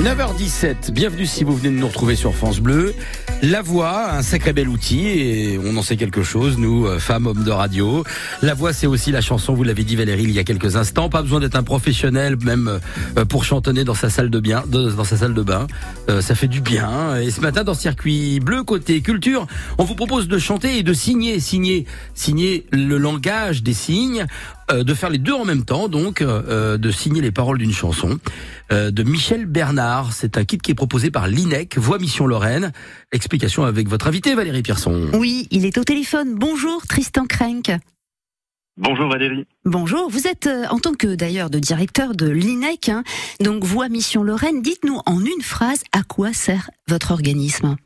9h17, bienvenue si vous venez de nous retrouver sur France Bleu. La voix, un sacré bel outil et on en sait quelque chose, nous, euh, femmes, hommes de radio. La voix, c'est aussi la chanson, vous l'avez dit Valérie il y a quelques instants. Pas besoin d'être un professionnel même euh, pour chantonner dans sa salle de bien, dans sa salle de bain. Euh, ça fait du bien. Et ce matin, dans Circuit Bleu, côté culture, on vous propose de chanter et de signer, signer, signer le langage des signes de faire les deux en même temps, donc de signer les paroles d'une chanson de Michel Bernard. C'est un kit qui est proposé par l'INEC, Voix Mission Lorraine. Explication avec votre invité Valérie Pierson. Oui, il est au téléphone. Bonjour Tristan Krenk. Bonjour Valérie. Bonjour, vous êtes en tant que d'ailleurs de directeur de l'INEC, hein, donc Voix Mission Lorraine, dites-nous en une phrase à quoi sert votre organisme?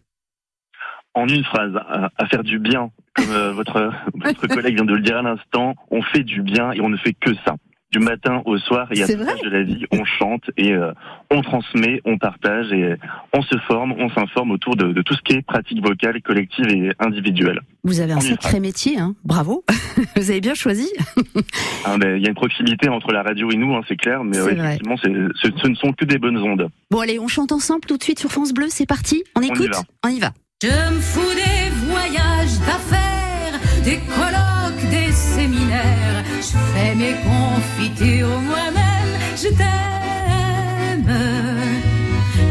En une phrase, à, faire du bien. Comme votre, votre collègue vient de le dire à l'instant, on fait du bien et on ne fait que ça du matin au soir et à tout de la vie, on chante et euh, on transmet, on partage et on se forme, on s'informe autour de, tout ce qui est pratique vocale, collective et individuelle. Vous avez un sacré métier, hein bravo. Vous avez bien choisi. Ah, il y a une proximité entre la radio et nous, hein, c'est clair, mais effectivement, ce, ne sont que des bonnes ondes. Bon allez, on chante ensemble tout de suite sur France Bleu, c'est parti, on écoute, on y va. Je me fous des des colloques, des séminaires, je fais mes confitures moi-même, je t'aime.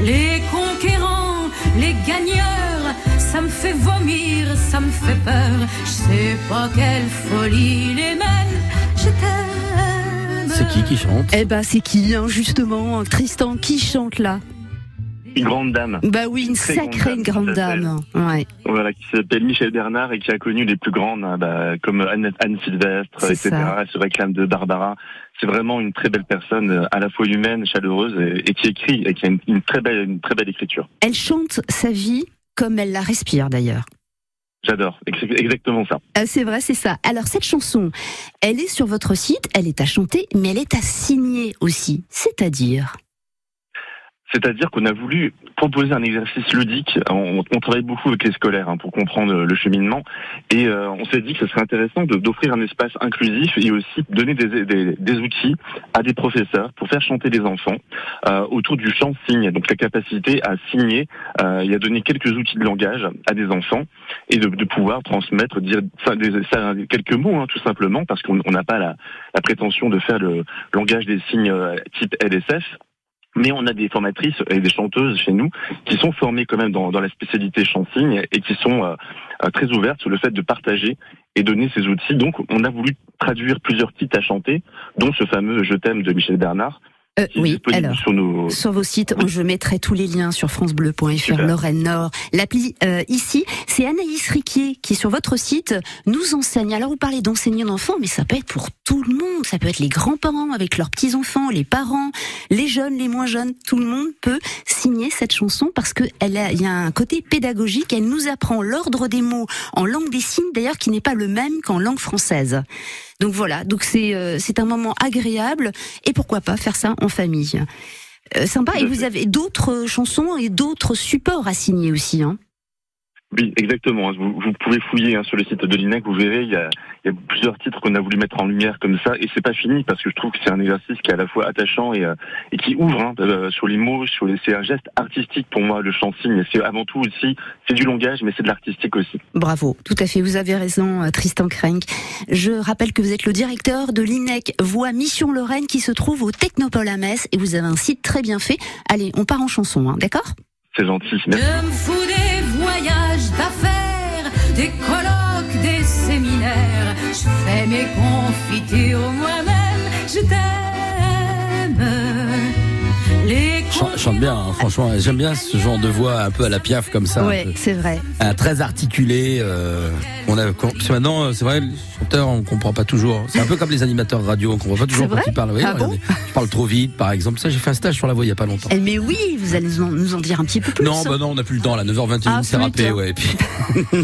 Les conquérants, les gagneurs, ça me fait vomir, ça me fait peur, je sais pas quelle folie les mène, je t'aime. C'est qui qui chante? Eh ben c'est qui hein, justement Tristan qui chante là? Une grande dame. Bah oui, une sacrée grande, dame. Ouais. Voilà, qui s'appelle Michel Bernard et qui a connu les plus grandes, hein, bah, comme Anne, Anne Sylvestre, etc. Elle se réclame de Barbara. C'est vraiment une très belle personne, euh, à la fois humaine, chaleureuse et, qui écrit et qui a une, très belle, une très belle écriture. Elle chante sa vie comme elle la respire d'ailleurs. J'adore, exactement ça. Euh, c'est vrai, c'est ça. Alors cette chanson, elle est sur votre site, elle est à chanter, mais elle est à signer aussi. C'est-à-dire c'est-à-dire qu'on a voulu proposer un exercice ludique. On, travaille beaucoup avec les scolaires hein, pour comprendre le cheminement, et euh, on s'est dit que ce serait intéressant d'offrir un espace inclusif et aussi donner des, des, outils à des professeurs pour faire chanter les enfants euh, autour du chant signe. Donc la capacité à signer euh, et à donner quelques outils de langage à des enfants et de, de pouvoir transmettre, dire des, quelques mots hein, tout simplement, parce qu'on n'a pas la, la prétention de faire le langage des signes euh, type LSF mais on a des formatrices et des chanteuses chez nous qui sont formées quand même dans, la spécialité chansigne et qui sont euh, très ouvertes sur le fait de partager et donner ces outils. Donc on a voulu traduire plusieurs titres à chanter, dont ce fameux Je t'aime de Michel Bernard, euh, oui, alors sur, vos sites, je mettrai tous les liens sur francebleu.fr, Lorraine Nord. L'appli euh, ici, c'est Anaïs Riquier qui sur votre site nous enseigne. Alors vous parlez d'enseigner d'enfants, mais ça peut être pour tout le monde. Ça peut être les grands-parents avec leurs petits-enfants, les parents, les jeunes, les moins jeunes. Tout le monde peut signer cette chanson parce que elle a, il y a un côté pédagogique. Elle nous apprend l'ordre des mots en langue des signes, d'ailleurs, qui n'est pas le même qu'en langue française. Donc voilà, donc c'est euh, c'est un moment agréable et pourquoi pas faire ça en famille. Euh, sympa. Et vous avez d'autres chansons et d'autres supports à signer aussi. Hein? Oui, exactement. Vous, vous pouvez fouiller hein, sur le site de l'INEC, vous verrez, il y a, il y a plusieurs titres qu'on a voulu mettre en lumière comme ça, et c'est pas fini parce que je trouve que c'est un exercice qui est à la fois attachant et, euh, et qui ouvre hein, euh, sur les mots, sur les c'est un geste artistique pour moi le chant signe. C'est avant tout aussi, c'est du langage, mais c'est de l'artistique aussi. Bravo, tout à fait. Vous avez raison, euh, Tristan Krenk. Je rappelle que vous êtes le directeur de l'INEC Voix Mission Lorraine qui se trouve au Technopole à Metz, et vous avez un site très bien fait. Allez, on part en chanson, hein, d'accord? C'est gentil. Merci voyages d'affaires, des colloques, des séminaires. Mes confitures moi-même, Les chante bien, hein, franchement. J'aime bien ce genre de voix un peu à la piaf comme ça. Oui, c'est vrai. très articulé. Euh, on a, maintenant, euh, c'est vrai, les chanteurs, on comprend pas toujours. C'est un peu comme les animateurs radio, on comprend pas toujours quand ils parlent. Oui, ah je parle trop vite, par exemple. Ça, j'ai fait un stage sur la voix il y a pas longtemps. Eh, mais oui, vous allez nous en dire un petit peu plus. Non, bah non, on n'a plus le temps là. 9h21, ah, c'est râpé, ouais. puis...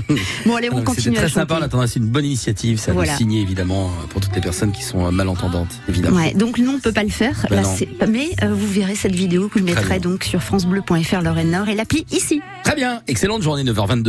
bon, allez, on continue. C'était très sympa. On aussi une bonne initiative, ça voilà. signer évidemment pour toutes les personnes qui sont malentendantes, évidemment. Ouais, donc nous on peut pas le faire. Bah là, mais euh, vous verrez cette vidéo que je mettrai donc sur francebleu.fr Lorraine Nord et l'appli ici. Très bien, excellente journée 9h22.